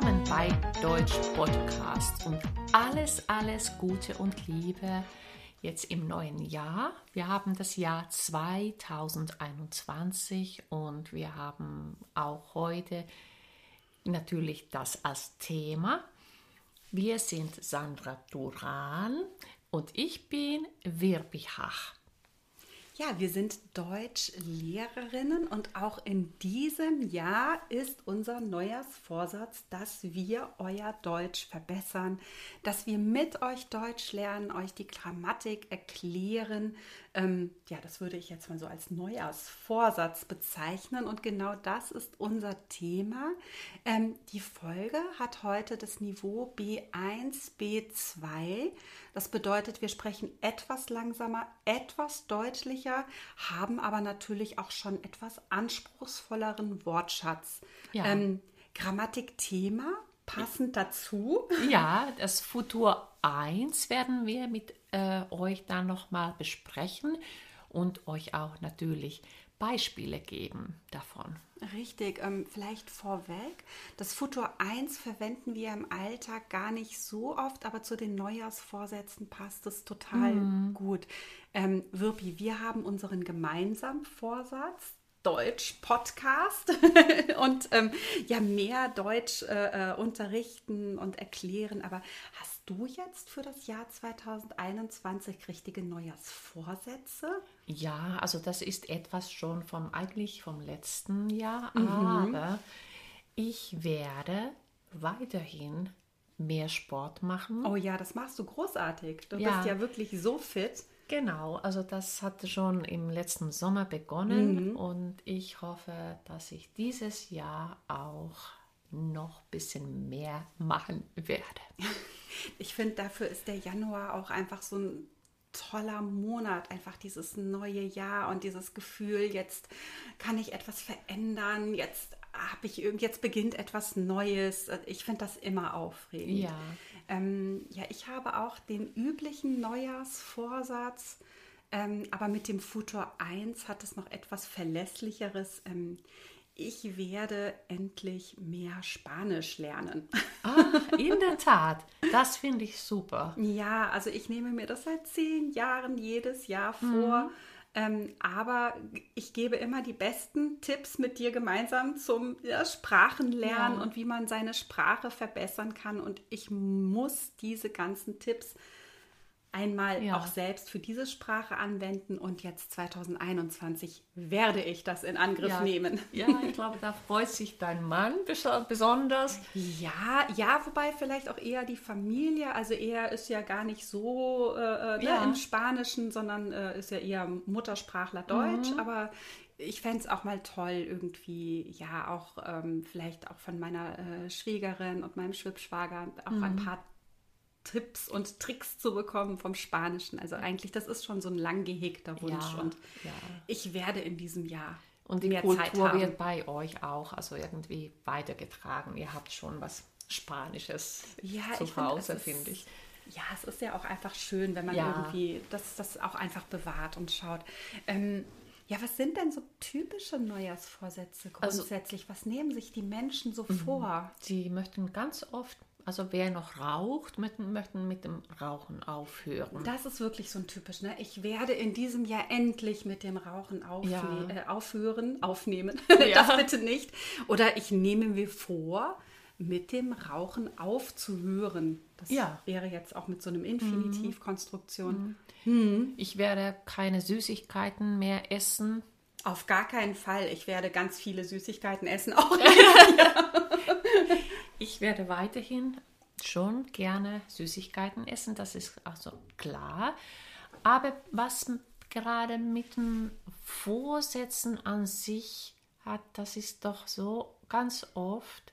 willkommen bei Deutsch Podcast und alles, alles Gute und Liebe jetzt im neuen Jahr. Wir haben das Jahr 2021 und wir haben auch heute natürlich das als Thema. Wir sind Sandra Duran und ich bin Virbi Hach. Ja, wir sind Deutschlehrerinnen und auch in diesem Jahr ist unser Neujahrsvorsatz, dass wir euer Deutsch verbessern, dass wir mit euch Deutsch lernen, euch die Grammatik erklären. Ähm, ja, das würde ich jetzt mal so als Neujahrsvorsatz bezeichnen und genau das ist unser Thema. Ähm, die Folge hat heute das Niveau B1, B2. Das bedeutet, wir sprechen etwas langsamer, etwas deutlicher, haben aber natürlich auch schon etwas anspruchsvolleren Wortschatz. Ja. Ähm, Grammatikthema passend dazu. Ja, das Futur 1 werden wir mit äh, euch dann nochmal besprechen und euch auch natürlich Beispiele geben davon. Richtig, ähm, vielleicht vorweg. Das Futur 1 verwenden wir im Alltag gar nicht so oft, aber zu den Neujahrsvorsätzen passt es total mhm. gut. Ähm, Wirpi, wir haben unseren gemeinsamen Vorsatz, Deutsch-Podcast und ähm, ja, mehr Deutsch äh, äh, unterrichten und erklären. Aber hast du jetzt für das Jahr 2021 richtige Neujahrsvorsätze? Ja, also das ist etwas schon vom eigentlich vom letzten Jahr, mhm. aber ich werde weiterhin mehr Sport machen. Oh ja, das machst du großartig. Du ja. bist ja wirklich so fit. Genau, also das hat schon im letzten Sommer begonnen mhm. und ich hoffe, dass ich dieses Jahr auch noch ein bisschen mehr machen werde. Ich finde, dafür ist der Januar auch einfach so ein toller Monat, einfach dieses neue Jahr und dieses Gefühl, jetzt kann ich etwas verändern, jetzt habe ich jetzt beginnt etwas Neues. Ich finde das immer aufregend. Ja. Ähm, ja, ich habe auch den üblichen Neujahrsvorsatz, ähm, aber mit dem Futur 1 hat es noch etwas Verlässlicheres. Ähm, ich werde endlich mehr Spanisch lernen. Ah, in der Tat, das finde ich super. Ja, also ich nehme mir das seit zehn Jahren jedes Jahr vor. Mhm ähm, aber ich gebe immer die besten Tipps mit dir gemeinsam zum ja, Sprachenlernen ja. und wie man seine Sprache verbessern kann. Und ich muss diese ganzen Tipps einmal ja. auch selbst für diese Sprache anwenden und jetzt 2021 werde ich das in Angriff ja. nehmen. Ja, ich glaube, da freut sich dein Mann besonders. Ja, ja, wobei vielleicht auch eher die Familie, also er ist ja gar nicht so äh, äh ne, ja. im Spanischen, sondern äh, ist ja eher Muttersprachler Deutsch, mhm. aber ich fände es auch mal toll, irgendwie, ja, auch ähm, vielleicht auch von meiner äh, Schwägerin und meinem Schwibschwager auch mhm. ein paar Tipps und Tricks zu bekommen vom Spanischen. Also eigentlich, das ist schon so ein lang gehegter Wunsch ja, und ja. ich werde in diesem Jahr und die mehr Kultur Zeit haben. wird bei euch auch also irgendwie weitergetragen. Ihr habt schon was Spanisches ja, zu Hause, finde ich. Ja, es ist ja auch einfach schön, wenn man ja. irgendwie das, das auch einfach bewahrt und schaut. Ähm, ja, was sind denn so typische Neujahrsvorsätze also grundsätzlich? Also, was nehmen sich die Menschen so mhm. vor? Sie möchten ganz oft also wer noch raucht, möchten, möchten mit dem Rauchen aufhören. Das ist wirklich so ein typisch. Ne? Ich werde in diesem Jahr endlich mit dem Rauchen aufne ja. äh, aufhören, aufnehmen. Ja. das bitte nicht. Oder ich nehme mir vor, mit dem Rauchen aufzuhören. Das ja. wäre jetzt auch mit so einem Infinitivkonstruktion. Mhm. Mhm. Ich werde keine Süßigkeiten mehr essen. Auf gar keinen Fall. Ich werde ganz viele Süßigkeiten essen. Auch. ja. Ich werde weiterhin schon gerne Süßigkeiten essen, das ist also klar. Aber was gerade mit dem Vorsätzen an sich hat, das ist doch so ganz oft,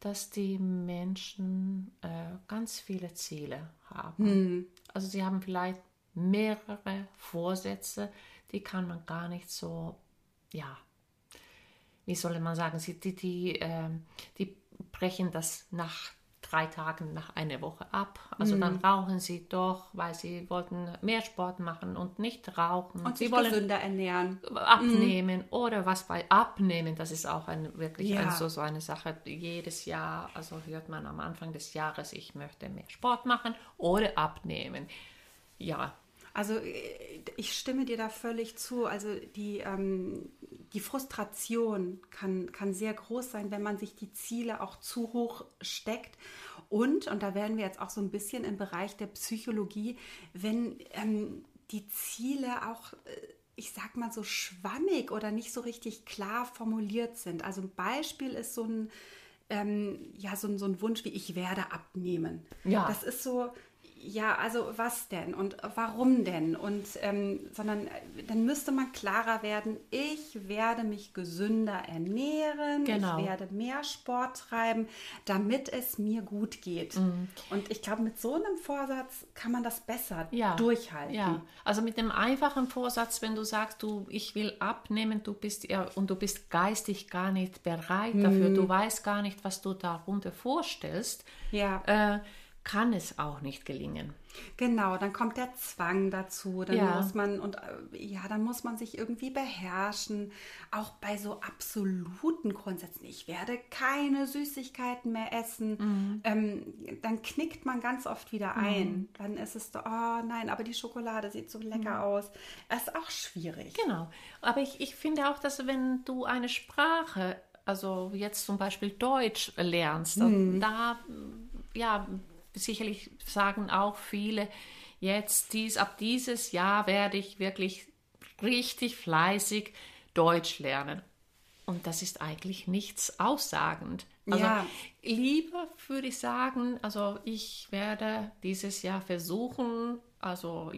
dass die Menschen äh, ganz viele Ziele haben. Hm. Also sie haben vielleicht mehrere Vorsätze, die kann man gar nicht so, ja, wie soll man sagen, sie, die, die, äh, die brechen das nach Freitagen nach einer Woche ab. Also dann Mhm. rauchen sie doch, weil sie wollten mehr Sport machen und nicht rauchen. Und sie sich wollen gesünder ernähren. abnehmen oder was bei abnehmen, das ist auch ein, wirklich Ja. ein, so, so eine Sache. Jedes Jahr, also hört man am Anfang des Jahres, ich möchte mehr Sport machen oder abnehmen. Ja, Also äh, ich stimme dir da völlig zu. Also die, ähm, die Frustration kann, kann sehr groß sein, wenn man sich die Ziele auch zu hoch steckt. Und, und da werden wir jetzt auch so ein bisschen im Bereich der Psychologie, wenn ähm, die Ziele auch, äh, ich sag mal so schwammig oder nicht so richtig klar formuliert sind. Also ein Beispiel ist so ein, ähm, ja, so, so ein Wunsch wie ich werde abnehmen. Ja. Das ist so, ja, also was denn und warum denn? Und ähm, sondern äh, dann müsste man klarer werden, ich werde mich gesünder ernähren, Genau. ich werde mehr Sport treiben, damit es mir gut geht. Mhm. Und ich glaube, mit so einem Vorsatz kann man das besser ja, durchhalten. Ja, also mit dem einfachen Vorsatz, wenn du sagst, du, ich will abnehmen, du bist ja und du bist geistig gar nicht bereit dafür, Mhm. du weißt gar nicht, was du darunter vorstellst, Ja. äh, kann es auch nicht gelingen. Genau, dann kommt der Zwang dazu, dann Ja. muss man und äh, ja, dann muss man sich irgendwie beherrschen, auch bei so absoluten Grundsätzen. Ich werde keine Süßigkeiten mehr essen. Mhm. Ähm, dann knickt man ganz oft wieder ein. Dann ist es so, oh nein, aber die Schokolade sieht so lecker Mhm. aus. Das ist auch schwierig. Genau. Aber ich, ich finde auch, dass wenn du eine Sprache, also jetzt zum Beispiel Deutsch lernst, da ja sicherlich sagen auch viele, jetzt dies, ab dieses Jahr werde ich wirklich richtig fleißig Deutsch lernen. Und das ist eigentlich nichts aussagend. Also Ja. lieber würde ich sagen, also ich werde dieses Jahr versuchen, also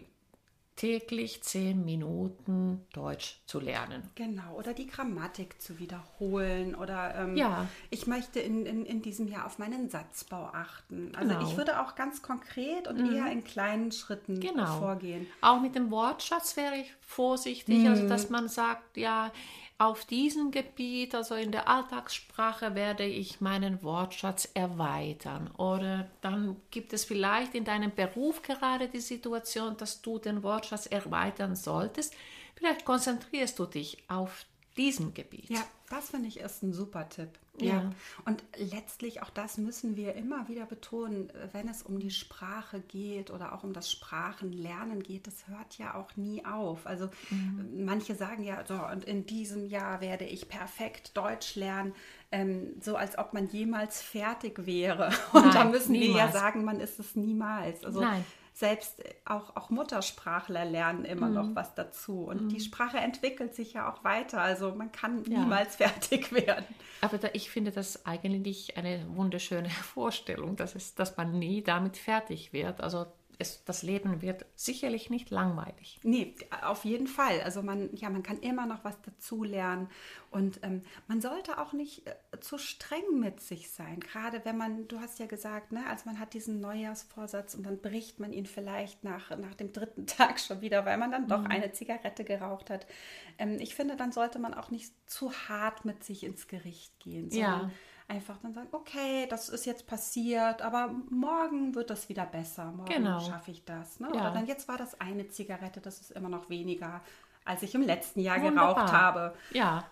täglich zehn Minuten Deutsch zu lernen. Genau, oder die Grammatik zu wiederholen oder ähm, Ja. ich möchte in, in, in diesem Jahr auf meinen Satzbau achten. Also Genau. Mhm. ich würde auch ganz konkret und eher in kleinen Schritten Genau. vorgehen. Auch mit dem Wortschatz wäre ich vorsichtig, also dass man sagt, ja, auf diesem Gebiet, also in der Alltagssprache, werde ich meinen Wortschatz erweitern. Oder dann gibt es vielleicht in deinem Beruf gerade die Situation, dass du den Wortschatz erweitern solltest. Vielleicht konzentrierst du dich auf diesem Gebiet. Ja, das finde ich ist ein super Tipp. Ja. Und letztlich auch das müssen wir immer wieder betonen, wenn es um die Sprache geht oder auch um das Sprachenlernen geht, das hört ja auch nie auf. Also Mhm. manche sagen ja, so, und in diesem Jahr werde ich perfekt Deutsch lernen, ähm, so als ob man jemals fertig wäre. Und da Nein, müssen wir ja niemals. sagen, man ist es niemals. Also Nein. Selbst auch, auch Muttersprachler lernen immer Mhm. noch was dazu. Und die Sprache entwickelt sich ja auch weiter. Also man kann Ja. niemals fertig werden. Aber da, ich finde das eigentlich eine wunderschöne Vorstellung, dass, es, dass man nie damit fertig wird. Also es, das Leben wird sicherlich nicht langweilig. Nee, auf jeden Fall. Also man, ja, man kann immer noch was dazulernen. Und ähm, man sollte auch nicht äh, zu streng mit sich sein. Gerade wenn man, du hast ja gesagt, ne, also man hat diesen Neujahrsvorsatz und dann bricht man ihn vielleicht nach, nach dem dritten Tag schon wieder, weil man dann doch eine Zigarette geraucht hat. Ähm, ich finde, dann sollte man auch nicht zu hart mit sich ins Gericht gehen, sondern Ja. Einfach dann sagen, okay, das ist jetzt passiert, aber morgen wird das wieder besser. Morgen Genau. schaffe ich das. Ne? Ja. Oder dann jetzt war das eine Zigarette, das ist immer noch weniger, als ich im letzten Jahr Wunderbar. geraucht habe. Ja,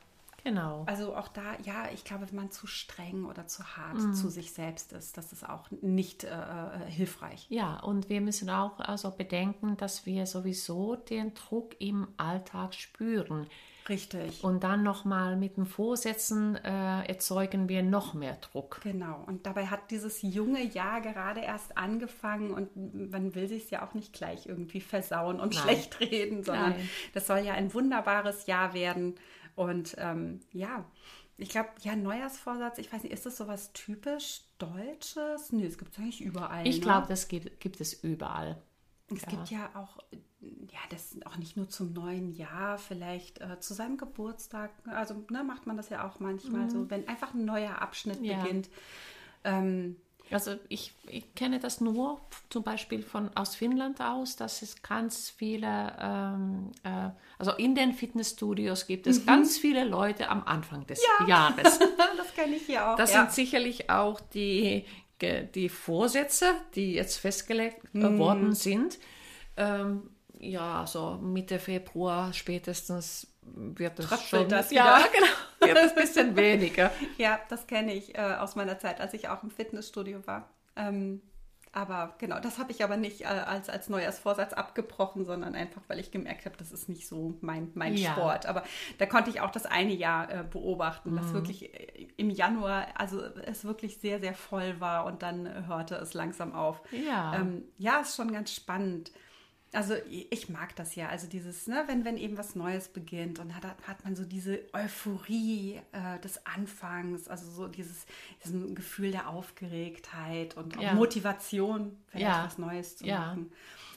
genau. Also auch da, ja, ich glaube, wenn man zu streng oder zu hart Mhm. zu sich selbst ist, das ist auch nicht äh, äh, hilfreich. Ja, und wir müssen auch also bedenken, dass wir sowieso den Druck im Alltag spüren. Richtig. Und dann nochmal mit den Vorsätzen äh, erzeugen wir noch mehr Druck. Genau. Und dabei hat dieses junge Jahr gerade erst angefangen und man will sich ja auch nicht gleich irgendwie versauen und Nein. schlecht reden, sondern Nein. das soll ja ein wunderbares Jahr werden. Und ähm, ja, ich glaube, ja, Neujahrsvorsatz, ich weiß nicht, ist das sowas typisch Deutsches? Nee, es gibt es eigentlich überall. Ich ne? glaube, das gibt, gibt es überall. Es gibt ja auch, ja, das auch nicht nur zum neuen Jahr, vielleicht äh, zu seinem Geburtstag. Also ne, macht man das ja auch manchmal so, wenn einfach ein neuer Abschnitt Mhm. Ja. beginnt. Ähm, Also ich, ich kenne das nur zum Beispiel von aus Finnland aus, dass es ganz viele, ähm, äh, also in den Fitnessstudios gibt Mhm. es ganz viele Leute am Anfang des Jahres. das kenne ich hier auch. Das ja. sind sicherlich auch die die Vorsätze, die jetzt festgelegt äh, worden sind, ähm, ja, so Mitte Februar spätestens wird es Tröpfelt schon, das ja, wieder. genau, wird es ein bisschen weniger. Ja, das kenne ich äh, aus meiner Zeit, als ich auch im Fitnessstudio war. Ähm, aber genau, das habe ich aber nicht äh, als, als Neujahrsvorsatz abgebrochen, sondern einfach, weil ich gemerkt habe, das ist nicht so mein, mein Ja. Sport. Aber da konnte ich auch das eine Jahr äh, beobachten, dass wirklich äh, im Januar, also es wirklich sehr, sehr voll war und dann hörte es langsam auf. Ja. Ähm, ja, ist schon ganz spannend. Also ich mag das ja, also dieses, ne, wenn, wenn eben was Neues beginnt und hat, hat man so diese Euphorie äh, des Anfangs, also so dieses, dieses Gefühl der Aufgeregtheit und Ja. Motivation, vielleicht Ja. was Neues zu Ja. machen.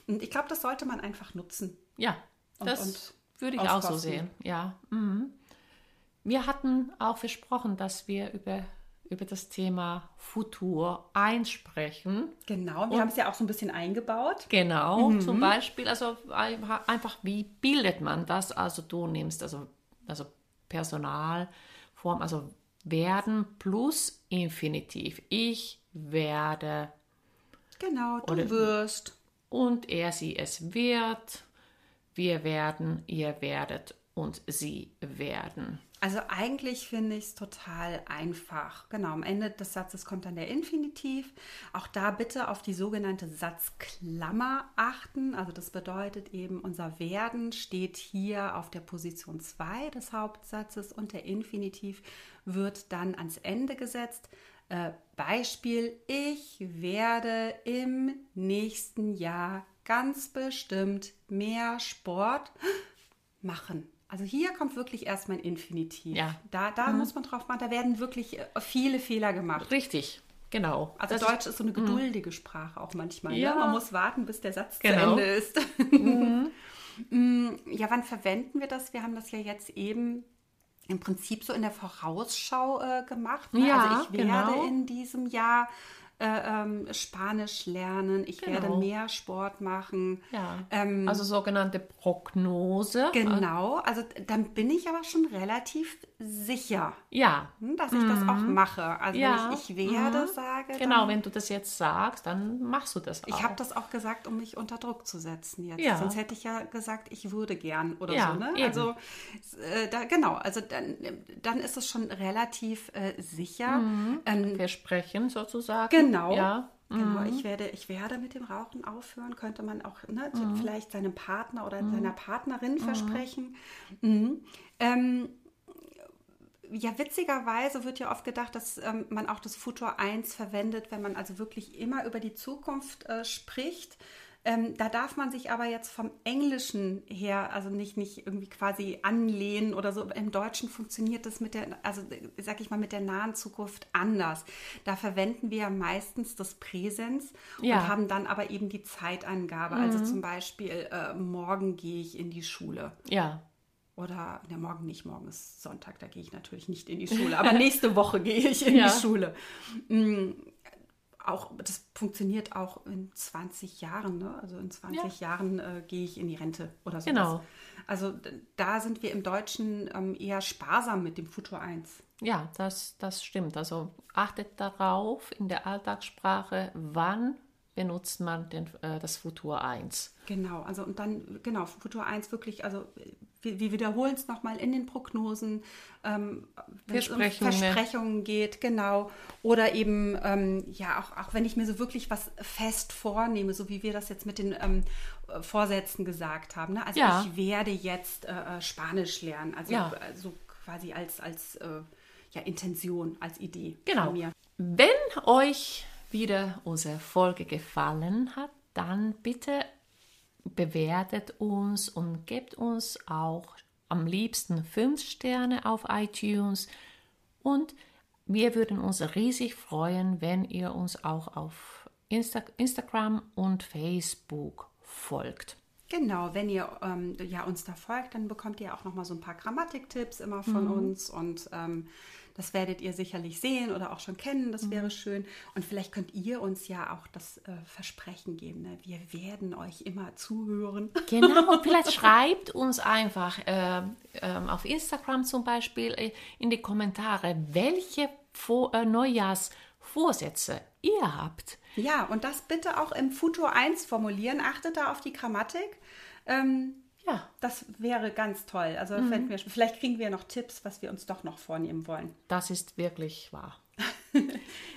Und ich glaube, das sollte man einfach nutzen. Ja, Und- das und würde ich auch so auskosten. sehen. Ja. Mhm. Wir hatten auch versprochen, dass wir über, über das Thema Futur einsprechen. Genau, wir haben es ja auch so ein bisschen eingebaut. Genau, Mhm. zum Beispiel, also einfach, wie bildet man das? Also du nimmst also, also Personalform, also werden plus Infinitiv. Ich werde Genau, du Oder- wirst. und er, sie, es wird. Wir werden, ihr werdet und sie werden. Also eigentlich finde ich es total einfach. Genau, am Ende des Satzes kommt dann der Infinitiv. Auch da bitte auf die sogenannte Satzklammer achten. Also das bedeutet eben, unser Werden steht hier auf der Position 2 des Hauptsatzes und der Infinitiv wird dann ans Ende gesetzt. Äh, Beispiel, ich werde im nächsten Jahr ganz bestimmt mehr Sport machen. Also hier kommt wirklich erst mein Infinitiv. Ja. Da, da muss man drauf machen, da werden wirklich äh, viele Fehler gemacht. Richtig, genau. Also Das ist- Deutsch ist so eine geduldige Sprache auch manchmal. Ja. Ne? Man muss warten, bis der Satz Genau. zu Ende ist. Mm, ja, wann verwenden wir das? Wir haben das ja jetzt eben im Prinzip so in der Vorausschau äh, gemacht. Ne? Ja, also ich werde genau. in diesem Jahr äh, ähm, Spanisch lernen, ich werde Genau. mehr Sport machen. Ja. Ähm, also sogenannte Prognose. Genau, also dann bin ich aber schon relativ sicher, Ja, hm, dass ich das auch mache. Also Ja. wenn ich, ich werde Mhm. sage, genau. wenn du das jetzt sagst, dann machst du das auch. ich habe das auch gesagt, um mich unter Druck zu setzen jetzt. Ja. Sonst hätte ich ja gesagt, ich würde gern oder Ja, so. Ne? eben. Also äh, da, genau, also dann, dann ist es schon relativ äh, sicher. Ähm, Versprechen sozusagen. Genau. Ja. Genau, ich werde, ich werde mit dem Rauchen aufhören, könnte man auch ne, vielleicht seinem Partner oder seiner Partnerin versprechen. Mhm. Ähm, ja, witzigerweise wird ja oft gedacht, dass ähm, man auch das Futur 1 verwendet, wenn man also wirklich immer über die Zukunft äh, spricht. Ähm, da darf man sich aber jetzt vom Englischen her, also nicht, nicht irgendwie quasi anlehnen oder so. Im Deutschen funktioniert das mit der, also sag ich mal, mit der nahen Zukunft anders. Da verwenden wir ja meistens das Präsens Ja. und haben dann aber eben die Zeitangabe. Also zum Beispiel, äh, morgen gehe ich in die Schule. Ja. Oder, ne, morgen nicht, morgen ist Sonntag, da gehe ich natürlich nicht in die Schule. Aber nächste Woche gehe ich in Ja. die Schule. Mm, Auch, das funktioniert auch in 20 Jahren, ne? Also in 20 Jahren äh, gehe ich in die Rente oder so. Genau. Also da sind wir im Deutschen ähm, eher sparsam mit dem Futur 1. Ja, das, das stimmt. Also achtet darauf in der Alltagssprache, wann benutzt man den, äh, das Futur 1. Genau, also und dann, genau, Futur 1 wirklich, also wir, wir wiederholen es nochmal in den Prognosen, ähm, wenn es um Versprechungen. Versprechungen geht, genau. Oder eben, ähm, ja, auch, auch wenn ich mir so wirklich was fest vornehme, so wie wir das jetzt mit den ähm, äh, Vorsätzen gesagt haben. Ne? Also Ja. ich werde jetzt äh, äh, Spanisch lernen, also Ja. so quasi als, als äh, ja, Intention, als Idee Genau. von mir. Wenn euch wieder unsere Folge gefallen hat, dann bitte bewertet uns und gebt uns auch am liebsten 5 Sterne auf iTunes. Und wir würden uns riesig freuen, wenn ihr uns auch auf Insta Instagram und Facebook folgt. Genau, wenn ihr ähm, ja, uns da folgt, dann bekommt ihr auch noch mal so ein paar Grammatiktipps immer von Mhm. uns und ähm, das werdet ihr sicherlich sehen oder auch schon kennen, das Mhm. wäre schön. Und vielleicht könnt ihr uns ja auch das äh, Versprechen geben, ne? wir werden euch immer zuhören. Genau, und vielleicht schreibt uns einfach äh, ähm, auf Instagram zum Beispiel äh, in die Kommentare, welche Vor äh, Vorsätze ihr habt. Ja, und das bitte auch im Futur 1 formulieren. Achtet da auf die Grammatik. Ähm, Ja, das wäre ganz toll. Also fällt mir, vielleicht kriegen wir noch Tipps, was wir uns doch noch vornehmen wollen. das ist wirklich wahr.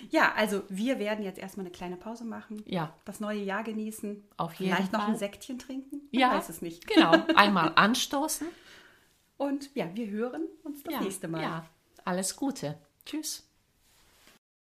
Ja, also wir werden jetzt erstmal eine kleine Pause machen. Ja. Das neue Jahr genießen. Auf jeden Vielleicht noch Fall. ein Säckchen trinken. Man Ja, weiß es nicht. Genau, einmal anstoßen. Und ja, wir hören uns das Ja, nächste Mal. Ja, alles Gute. Tschüss.